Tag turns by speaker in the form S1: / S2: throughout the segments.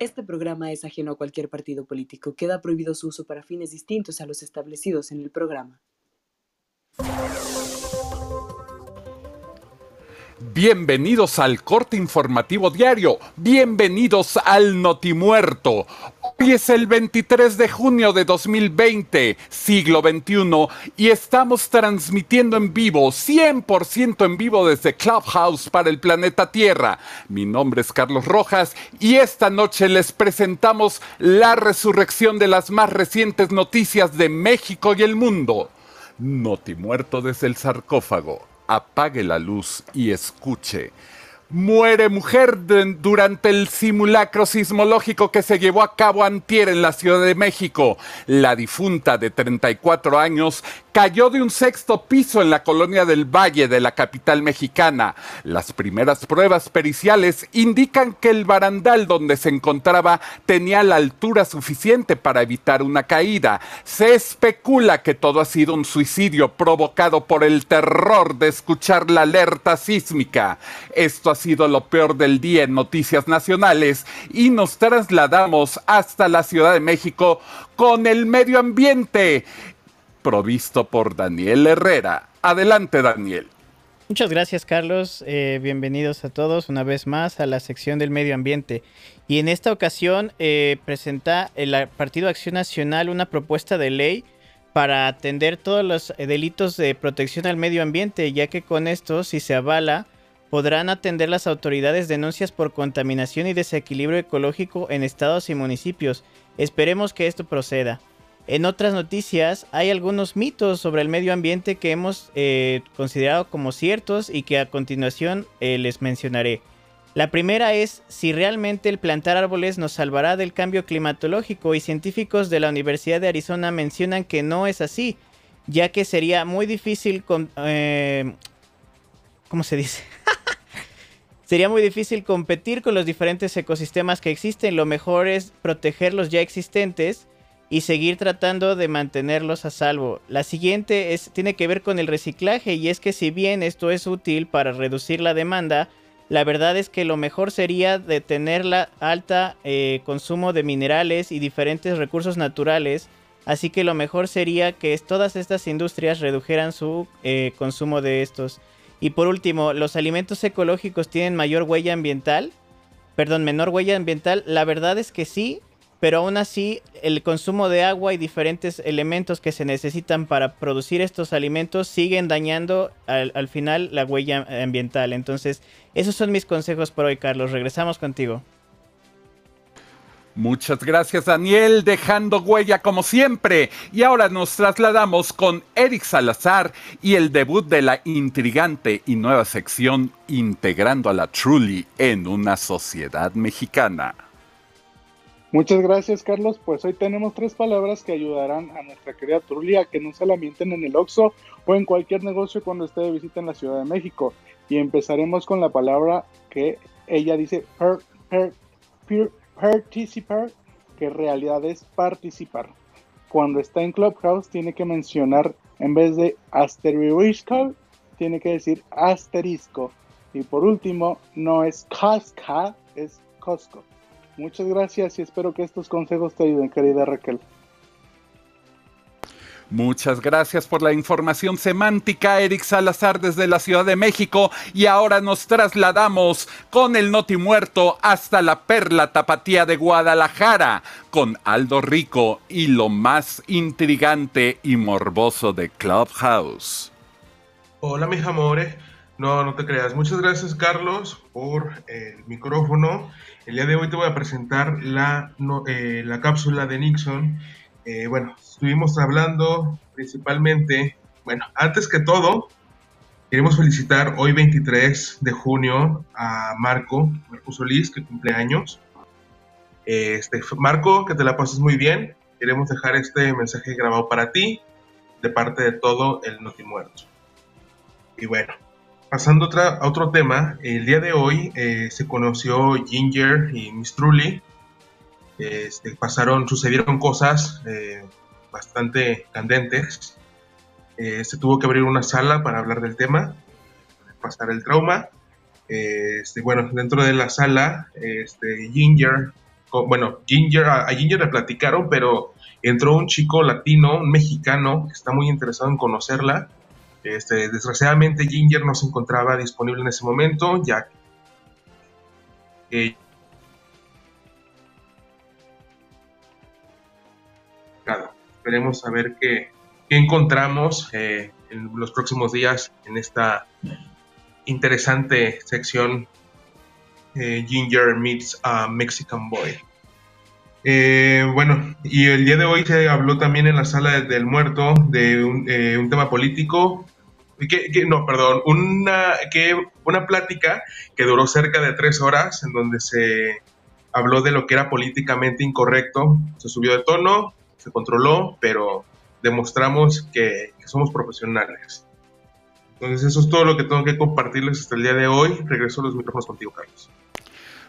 S1: Este programa es ajeno a cualquier partido político. Queda prohibido su uso para fines distintos a los establecidos en el programa.
S2: Bienvenidos al corte informativo diario. Bienvenidos al Notimuerto. Es el 23 de junio de 2020, siglo XXI, y estamos transmitiendo en vivo, 100% en vivo desde Clubhouse para el planeta Tierra. Mi nombre es Carlos Rojas y esta noche les presentamos la resurrección de las más recientes noticias de México y el mundo. Notimuerto desde el sarcófago. Apague la luz y escuche muere mujer durante el simulacro sismológico que se llevó a cabo antier en la Ciudad de México. La difunta de 34 años cayó de un sexto piso en la colonia del Valle de la capital mexicana. Las primeras pruebas periciales indican que el barandal donde se encontraba tenía la altura suficiente para evitar una caída. Se especula que todo ha sido un suicidio provocado por el terror de escuchar la alerta sísmica. Esto ha sido lo peor del día en Noticias Nacionales y nos trasladamos hasta la Ciudad de México con el medio ambiente provisto por Daniel Herrera. Adelante, Daniel.
S3: Muchas gracias, Carlos. Eh, bienvenidos a todos una vez más a la sección del medio ambiente. Y en esta ocasión eh, presenta el Partido Acción Nacional una propuesta de ley para atender todos los delitos de protección al medio ambiente, ya que con esto, si se avala, podrán atender las autoridades denuncias por contaminación y desequilibrio ecológico en estados y municipios. Esperemos que esto proceda. En otras noticias, hay algunos mitos sobre el medio ambiente que hemos eh, considerado como ciertos y que a continuación eh, les mencionaré. La primera es si realmente el plantar árboles nos salvará del cambio climatológico y científicos de la Universidad de Arizona mencionan que no es así, ya que sería muy difícil con... Eh, ¿Cómo se dice? Sería muy difícil competir con los diferentes ecosistemas que existen. Lo mejor es proteger los ya existentes y seguir tratando de mantenerlos a salvo. La siguiente es, tiene que ver con el reciclaje y es que si bien esto es útil para reducir la demanda, la verdad es que lo mejor sería detener la alta eh, consumo de minerales y diferentes recursos naturales, así que lo mejor sería que todas estas industrias redujeran su eh, consumo de estos. Y por último, ¿los alimentos ecológicos tienen mayor huella ambiental? Perdón, menor huella ambiental. La verdad es que sí, pero aún así el consumo de agua y diferentes elementos que se necesitan para producir estos alimentos siguen dañando al, final la huella ambiental. Entonces, esos son mis consejos por hoy, Carlos. Regresamos contigo.
S2: Muchas gracias Daniel, dejando huella como siempre. Y ahora nos trasladamos con Eric Salazar y el debut de la intrigante y nueva sección Integrando a la Truly en una sociedad mexicana.
S4: Muchas gracias, Carlos. Pues hoy tenemos tres palabras que ayudarán a nuestra querida Trulia a que no se la mienten en el Oxxo o en cualquier negocio cuando esté de visita en la Ciudad de México. Y empezaremos con la palabra que ella dice per, per, participar, que en realidad es participar. Cuando está en Clubhouse tiene que mencionar, en vez de asterisco, tiene que decir asterisco. Y por último, no es Costco, es Costco. Muchas gracias y espero que estos consejos te ayuden, querida Raquel.
S2: Muchas gracias por la información semántica, Eric Salazar desde la Ciudad de México. Y ahora nos trasladamos con el Noti Muerto hasta la Perla Tapatía de Guadalajara, con Aldo Rico y lo más intrigante y morboso de Clubhouse.
S5: Hola, mis amores. No, no te creas. Muchas gracias, Carlos, por el micrófono. El día de hoy te voy a presentar la, eh, la cápsula de Nixon. Eh, bueno, estuvimos hablando principalmente, bueno, antes que todo, queremos felicitar hoy 23 de junio a Marco, Marco Solís, que cumple años. Este, Marco, que te la pases muy bien. Queremos dejar este mensaje grabado para ti, de parte de todo el Notimuerto. Y bueno, pasando a otro tema, el día de hoy eh, se conoció Ginger y Miss Truly. Este, pasaron, sucedieron cosas eh, bastante candentes. Eh, se tuvo que abrir una sala para hablar del tema, pasar el trauma. Este, bueno, dentro de la sala, este, Ginger bueno, Ginger, a, Ginger le platicaron, pero entró un chico latino, un mexicano, que está muy interesado en conocerla. Este, desgraciadamente Ginger no se encontraba disponible en ese momento, ya que esperemos a ver qué, encontramos eh, en los próximos días en esta interesante sección eh, Ginger Meets a Mexican Boy. Eh, bueno, y el día de hoy se habló también en la sala del muerto de un, tema político, que, no, perdón, una, que, una plática que duró cerca de tres horas en donde se habló de lo que era políticamente incorrecto, se subió de tono, se controló, pero demostramos que, somos profesionales. Entonces eso es todo lo que tengo que compartirles hasta el día de hoy. Regreso a los micrófonos contigo, Carlos.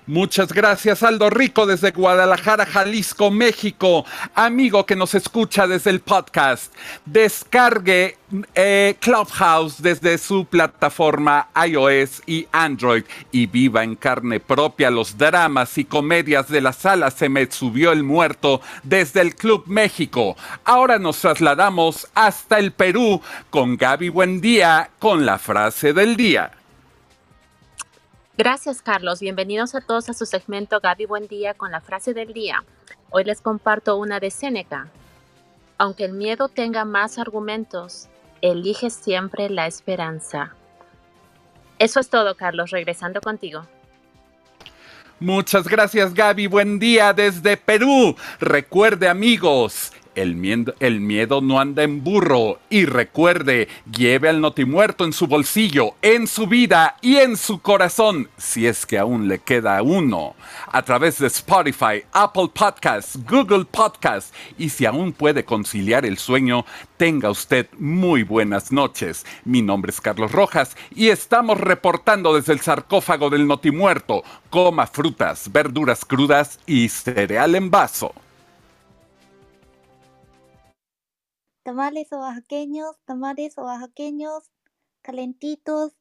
S2: Muchas gracias, Aldo Rico, desde Guadalajara, Jalisco, México. Amigo que nos escucha desde el podcast, descargue eh, Clubhouse desde su plataforma iOS y Android y viva en carne propia los dramas y comedias de la sala Se me subió el muerto desde el Club México. Ahora nos trasladamos hasta el Perú con Gaby Buendía con la frase del día.
S6: Gracias, Carlos. Bienvenidos a todos a su segmento Gaby Buen Día con la frase del día. Hoy les comparto una de Séneca. Aunque el miedo tenga más argumentos, elige siempre la esperanza. Eso es todo, Carlos. Regresando contigo.
S2: Muchas gracias, Gaby. Buen día desde Perú. Recuerde, amigos, el miedo, el miedo no anda en burro. Y recuerde, lleve al notimuerto en su bolsillo, en su vida y en su corazón, si es que aún le queda uno. A través de Spotify, Apple Podcasts, Google Podcasts. Y si aún puede conciliar el sueño, tenga usted muy buenas noches. Mi nombre es Carlos Rojas y estamos reportando desde el sarcófago del notimuerto. Coma frutas, verduras crudas y cereal en vaso.
S7: Tamales oaxaqueños, tamales oaxaqueños, calentitos,